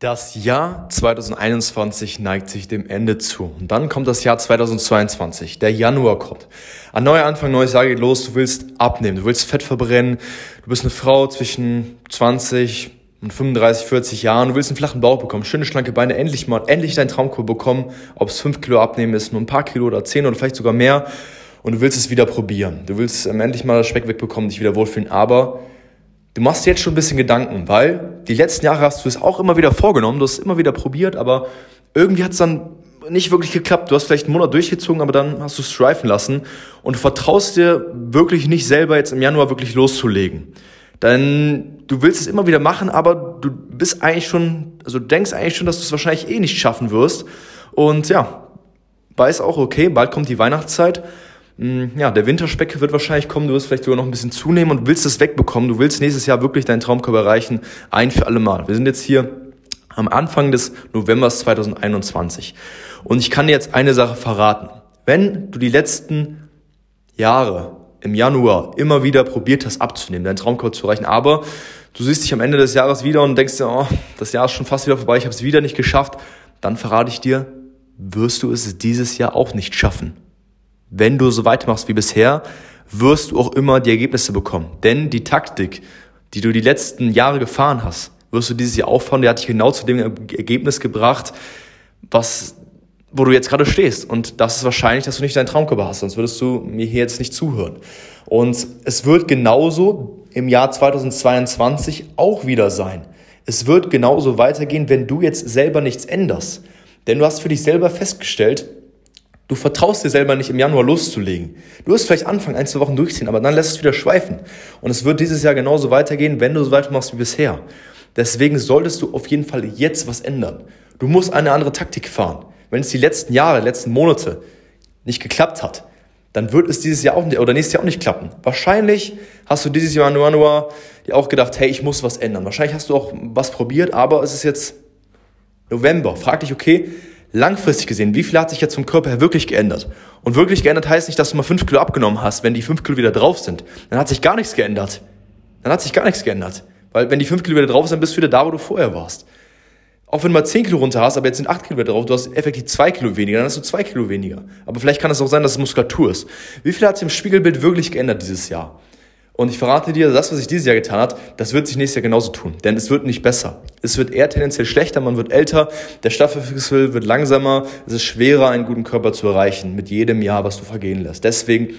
Das Jahr 2021 neigt sich dem Ende zu. Und dann kommt das Jahr 2022. Der Januar kommt. Ein neuer Anfang, neues Jahr geht los. Du willst abnehmen, du willst Fett verbrennen. Du bist eine Frau zwischen 20 und 35, 40 Jahren. Du willst einen flachen Bauch bekommen, schöne schlanke Beine, endlich mal, endlich dein Traumkur bekommen. Ob es 5 Kilo abnehmen ist, nur ein paar Kilo oder 10 oder vielleicht sogar mehr. Und du willst es wieder probieren. Du willst ähm, endlich mal das Speck wegbekommen, dich wieder wohlfühlen. Aber Du machst jetzt schon ein bisschen Gedanken, weil die letzten Jahre hast du es auch immer wieder vorgenommen, du hast es immer wieder probiert, aber irgendwie hat es dann nicht wirklich geklappt. Du hast vielleicht einen Monat durchgezogen, aber dann hast du es streifen lassen und du vertraust dir wirklich nicht selber jetzt im Januar wirklich loszulegen. Denn du willst es immer wieder machen, aber du bist eigentlich schon, also denkst eigentlich schon, dass du es wahrscheinlich eh nicht schaffen wirst. Und ja, weiß auch, okay, bald kommt die Weihnachtszeit ja, der Winterspeck wird wahrscheinlich kommen, du wirst vielleicht sogar noch ein bisschen zunehmen und willst es wegbekommen. Du willst nächstes Jahr wirklich deinen Traumkörper erreichen, ein für alle Mal. Wir sind jetzt hier am Anfang des Novembers 2021. Und ich kann dir jetzt eine Sache verraten. Wenn du die letzten Jahre im Januar immer wieder probiert hast abzunehmen, deinen Traumkörper zu erreichen, aber du siehst dich am Ende des Jahres wieder und denkst dir, oh, das Jahr ist schon fast wieder vorbei, ich habe es wieder nicht geschafft, dann verrate ich dir, wirst du es dieses Jahr auch nicht schaffen wenn du so weitermachst wie bisher, wirst du auch immer die Ergebnisse bekommen. Denn die Taktik, die du die letzten Jahre gefahren hast, wirst du dieses Jahr auffahren, die hat dich genau zu dem Ergebnis gebracht, was, wo du jetzt gerade stehst. Und das ist wahrscheinlich, dass du nicht deinen Traumkörper hast, sonst würdest du mir hier jetzt nicht zuhören. Und es wird genauso im Jahr 2022 auch wieder sein. Es wird genauso weitergehen, wenn du jetzt selber nichts änderst. Denn du hast für dich selber festgestellt, Du vertraust dir selber nicht im Januar loszulegen. Du wirst vielleicht anfangen, ein, zwei Wochen durchziehen, aber dann lässt es wieder schweifen. Und es wird dieses Jahr genauso weitergehen, wenn du so weitermachst wie bisher. Deswegen solltest du auf jeden Fall jetzt was ändern. Du musst eine andere Taktik fahren. Wenn es die letzten Jahre, letzten Monate nicht geklappt hat, dann wird es dieses Jahr auch nicht, oder nächstes Jahr auch nicht klappen. Wahrscheinlich hast du dieses Jahr im Januar dir auch gedacht, hey, ich muss was ändern. Wahrscheinlich hast du auch was probiert, aber es ist jetzt November. Frag dich, okay, langfristig gesehen, wie viel hat sich jetzt vom Körper her wirklich geändert? Und wirklich geändert heißt nicht, dass du mal fünf Kilo abgenommen hast, wenn die fünf Kilo wieder drauf sind. Dann hat sich gar nichts geändert. Dann hat sich gar nichts geändert. Weil wenn die fünf Kilo wieder drauf sind, bist du wieder da, wo du vorher warst. Auch wenn du mal zehn Kilo runter hast, aber jetzt sind acht Kilo wieder drauf, du hast effektiv zwei Kilo weniger, dann hast du zwei Kilo weniger. Aber vielleicht kann es auch sein, dass es Muskulatur ist. Wie viel hat sich im Spiegelbild wirklich geändert dieses Jahr? Und ich verrate dir, das, was sich dieses Jahr getan hat, das wird sich nächstes Jahr genauso tun. Denn es wird nicht besser. Es wird eher tendenziell schlechter, man wird älter, der Stoffwechsel wird langsamer, es ist schwerer, einen guten Körper zu erreichen mit jedem Jahr, was du vergehen lässt. Deswegen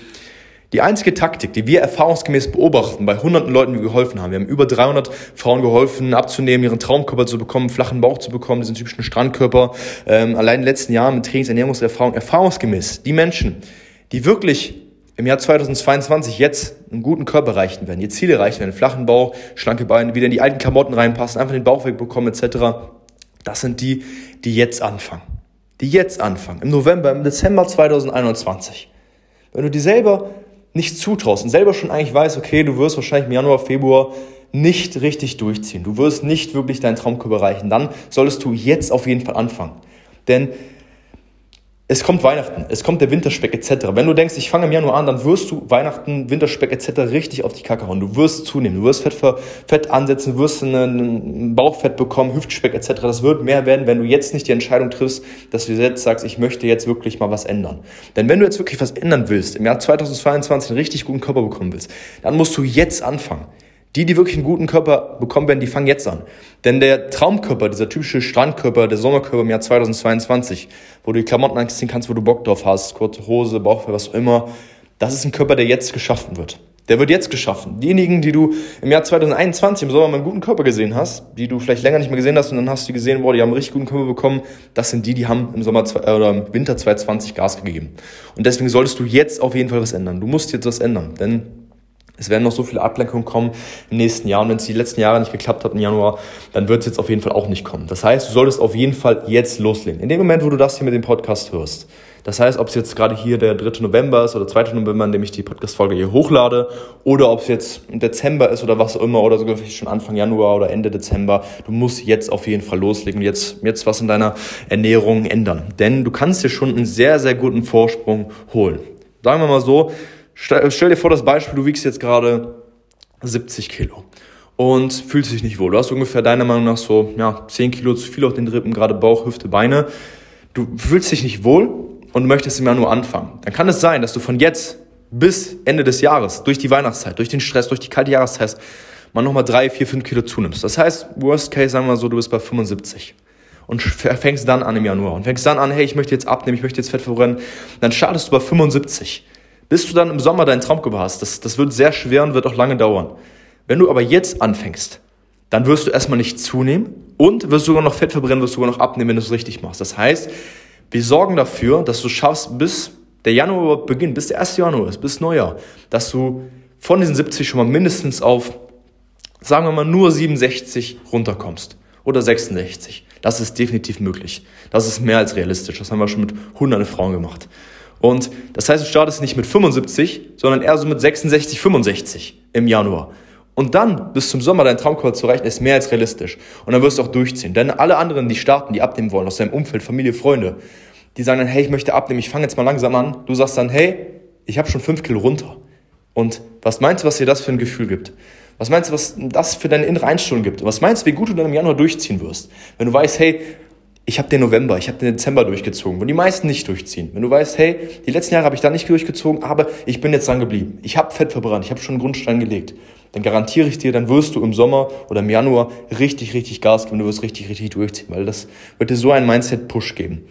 die einzige Taktik, die wir erfahrungsgemäß beobachten bei hunderten Leuten, die wir geholfen haben, wir haben über 300 Frauen geholfen, abzunehmen, ihren Traumkörper zu bekommen, flachen Bauch zu bekommen, diesen typischen Strandkörper, ähm, allein in den letzten Jahren mit Trainings, Ernährungserfahrung, erfahrungsgemäß, die Menschen, die wirklich im Jahr 2022 jetzt einen guten Körper erreichen werden, ihr Ziel erreichen werden, flachen Bauch, schlanke Beine, wieder in die alten Klamotten reinpassen, einfach den Bauch wegbekommen etc. Das sind die, die jetzt anfangen. Die jetzt anfangen. Im November, im Dezember 2021. Wenn du dir selber nicht zutraust und selber schon eigentlich weißt, okay, du wirst wahrscheinlich im Januar, Februar nicht richtig durchziehen, du wirst nicht wirklich deinen Traumkörper erreichen, dann solltest du jetzt auf jeden Fall anfangen. Denn es kommt Weihnachten, es kommt der Winterspeck etc. Wenn du denkst, ich fange im Januar an, dann wirst du Weihnachten, Winterspeck etc. richtig auf die Kacke hauen. Du wirst zunehmen, du wirst Fett, für, Fett ansetzen, wirst ein Bauchfett bekommen, Hüftspeck etc. Das wird mehr werden, wenn du jetzt nicht die Entscheidung triffst, dass du jetzt sagst, ich möchte jetzt wirklich mal was ändern. Denn wenn du jetzt wirklich was ändern willst, im Jahr 2022 einen richtig guten Körper bekommen willst, dann musst du jetzt anfangen. Die, die wirklich einen guten Körper bekommen werden, die fangen jetzt an. Denn der Traumkörper, dieser typische Strandkörper, der Sommerkörper im Jahr 2022, wo du die Klamotten anziehen kannst, wo du Bock drauf hast, kurze Hose, Bauchfell, was auch immer, das ist ein Körper, der jetzt geschaffen wird. Der wird jetzt geschaffen. Diejenigen, die du im Jahr 2021 im Sommer mal einen guten Körper gesehen hast, die du vielleicht länger nicht mehr gesehen hast und dann hast du gesehen, boah, die haben einen richtig guten Körper bekommen, das sind die, die haben im Sommer äh, oder im Winter 2020 Gas gegeben. Und deswegen solltest du jetzt auf jeden Fall was ändern. Du musst jetzt was ändern, denn es werden noch so viele Ablenkungen kommen im nächsten Jahr. Und wenn es die letzten Jahre nicht geklappt hat im Januar, dann wird es jetzt auf jeden Fall auch nicht kommen. Das heißt, du solltest auf jeden Fall jetzt loslegen. In dem Moment, wo du das hier mit dem Podcast hörst. Das heißt, ob es jetzt gerade hier der 3. November ist oder 2. November, an dem ich die Podcast-Folge hier hochlade, oder ob es jetzt Dezember ist oder was auch immer, oder sogar schon Anfang Januar oder Ende Dezember, du musst jetzt auf jeden Fall loslegen und jetzt, jetzt was in deiner Ernährung ändern. Denn du kannst dir schon einen sehr, sehr guten Vorsprung holen. Sagen wir mal so, Stell, dir vor das Beispiel, du wiegst jetzt gerade 70 Kilo. und fühlst dich nicht wohl. Du hast ungefähr deiner Meinung nach so ja, 10 Kilo zu viel auf den Rippen, gerade Bauch, Hüfte, Beine. Du fühlst dich nicht wohl und möchtest im Januar anfangen. Dann kann es sein, dass du von jetzt bis Ende des Jahres, durch die Weihnachtszeit, durch den Stress, durch die kalte Jahreszeit, mal nochmal 3, 4, 5 Kilo zunimmst. Das heißt, worst case, sagen wir mal so, du bist bei 75 und fängst dann an im Januar und fängst dann an, hey, ich möchte jetzt abnehmen, ich möchte jetzt Fett verbrennen, dann startest du bei 75. Bis du dann im Sommer deinen Traumkörper hast, das, das wird sehr schwer und wird auch lange dauern. Wenn du aber jetzt anfängst, dann wirst du erstmal nicht zunehmen und wirst sogar noch Fett verbrennen, wirst sogar noch abnehmen, wenn du es richtig machst. Das heißt, wir sorgen dafür, dass du schaffst, bis der Januar beginnt, bis der 1. Januar ist, bis Neujahr, dass du von diesen 70 schon mal mindestens auf, sagen wir mal, nur 67 runterkommst oder 66. Das ist definitiv möglich. Das ist mehr als realistisch. Das haben wir schon mit hunderten Frauen gemacht. Und das heißt, du startest nicht mit 75, sondern eher so mit 66, 65 im Januar. Und dann bis zum Sommer deinen Traumkörper zu erreichen, ist mehr als realistisch. Und dann wirst du auch durchziehen. Denn alle anderen, die starten, die abnehmen wollen, aus deinem Umfeld, Familie, Freunde, die sagen dann, hey, ich möchte abnehmen, ich fange jetzt mal langsam an. Du sagst dann, hey, ich habe schon fünf Kilo runter. Und was meinst du, was dir das für ein Gefühl gibt? Was meinst du, was das für deine innere Einstellung gibt? Was meinst du, wie gut du dann im Januar durchziehen wirst? Wenn du weißt, hey, ich habe den November, ich habe den Dezember durchgezogen, wenn die meisten nicht durchziehen. Wenn du weißt, hey, die letzten Jahre habe ich da nicht durchgezogen, aber ich bin jetzt dran geblieben. Ich habe Fett verbrannt, ich habe schon einen Grundstein gelegt. Dann garantiere ich dir, dann wirst du im Sommer oder im Januar richtig, richtig Gas geben, du wirst richtig, richtig durchziehen, weil das wird dir so einen Mindset-Push geben.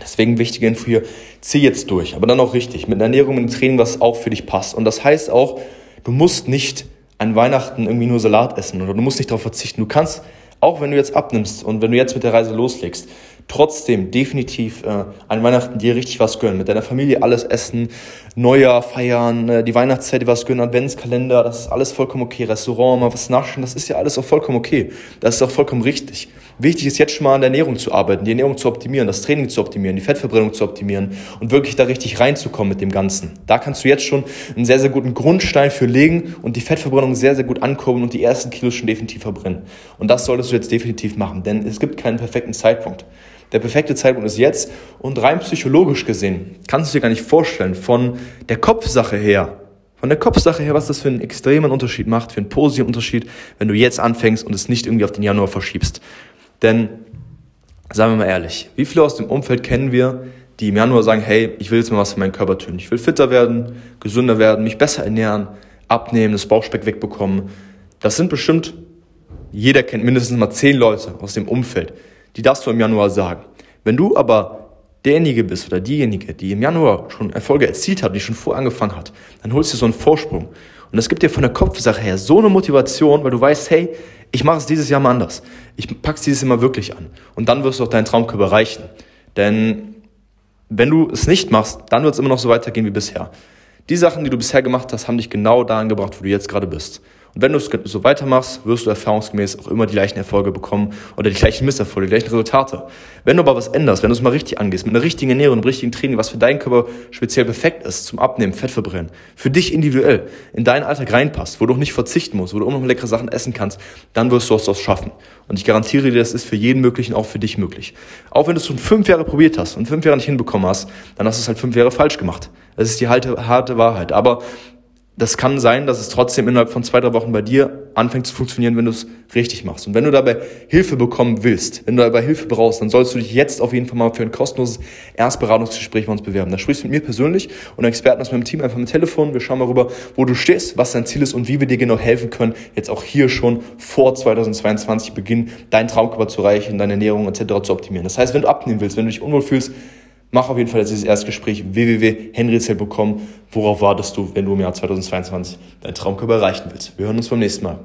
Deswegen wichtige Info hier, zieh jetzt durch, aber dann auch richtig, mit einer Ernährung, mit einem Training, was auch für dich passt. Und das heißt auch, du musst nicht an Weihnachten irgendwie nur Salat essen oder du musst nicht darauf verzichten. Du kannst auch wenn du jetzt abnimmst und wenn du jetzt mit der Reise loslegst, trotzdem definitiv äh, an Weihnachten dir richtig was gönnen. Mit deiner Familie alles essen, Neujahr feiern, äh, die Weihnachtszeit was gönnen, Adventskalender, das ist alles vollkommen okay. Restaurant, mal was naschen, das ist ja alles auch vollkommen okay. Das ist auch vollkommen richtig. Wichtig ist jetzt schon mal an der Ernährung zu arbeiten, die Ernährung zu optimieren, das Training zu optimieren, die Fettverbrennung zu optimieren und wirklich da richtig reinzukommen mit dem Ganzen. Da kannst du jetzt schon einen sehr, sehr guten Grundstein für legen und die Fettverbrennung sehr, sehr gut ankurbeln und die ersten Kilos schon definitiv verbrennen. Und das solltest du jetzt definitiv machen, denn es gibt keinen perfekten Zeitpunkt. Der perfekte Zeitpunkt ist jetzt und rein psychologisch gesehen kannst du dir gar nicht vorstellen, von der Kopfsache her, von der Kopfsache her, was das für einen extremen Unterschied macht, für einen positiven Unterschied, wenn du jetzt anfängst und es nicht irgendwie auf den Januar verschiebst. Denn, sagen wir mal ehrlich, wie viele aus dem Umfeld kennen wir, die im Januar sagen, hey, ich will jetzt mal was für meinen Körper tun. Ich will fitter werden, gesünder werden, mich besser ernähren, abnehmen, das Bauchspeck wegbekommen. Das sind bestimmt, jeder kennt mindestens mal zehn Leute aus dem Umfeld, die das so im Januar sagen. Wenn du aber derjenige bist oder diejenige, die im Januar schon Erfolge erzielt hat, die schon vor angefangen hat, dann holst du so einen Vorsprung. Und das gibt dir von der Kopfsache her so eine Motivation, weil du weißt, hey, ich mache es dieses Jahr mal anders. Ich pack's dieses Jahr mal wirklich an. Und dann wirst du auch deinen Traumkörper erreichen. Denn wenn du es nicht machst, dann wird es immer noch so weitergehen wie bisher. Die Sachen, die du bisher gemacht hast, haben dich genau dahin gebracht, wo du jetzt gerade bist. Und wenn du es so weitermachst, wirst du erfahrungsgemäß auch immer die gleichen Erfolge bekommen oder die gleichen Misserfolge, die gleichen Resultate. Wenn du aber was änderst, wenn du es mal richtig angehst, mit einer richtigen Ernährung, einem richtigen Training, was für deinen Körper speziell perfekt ist, zum Abnehmen, Fett verbrennen, für dich individuell, in deinen Alltag reinpasst, wo du auch nicht verzichten musst, wo du auch noch leckere Sachen essen kannst, dann wirst du es auch schaffen. Und ich garantiere dir, das ist für jeden möglich und auch für dich möglich. Auch wenn du es schon fünf Jahre probiert hast und fünf Jahre nicht hinbekommen hast, dann hast du es halt fünf Jahre falsch gemacht. Das ist die harte, harte Wahrheit. Aber das kann sein, dass es trotzdem innerhalb von zwei, drei Wochen bei dir anfängt zu funktionieren, wenn du es richtig machst. Und wenn du dabei Hilfe bekommen willst, wenn du dabei Hilfe brauchst, dann sollst du dich jetzt auf jeden Fall mal für ein kostenloses Erstberatungsgespräch bei uns bewerben. Da sprichst du mit mir persönlich und Experten aus meinem Team einfach mit Telefon. Wir schauen mal rüber, wo du stehst, was dein Ziel ist und wie wir dir genau helfen können, jetzt auch hier schon vor 2022 beginnen, deinen Traumkörper zu erreichen, deine Ernährung etc. zu optimieren. Das heißt, wenn du abnehmen willst, wenn du dich unwohl fühlst, mach auf jeden Fall jetzt dieses Erstgespräch www.henryzell.com. Worauf wartest du, wenn du im Jahr 2022 deinen Traumkörper erreichen willst? Wir hören uns beim nächsten Mal.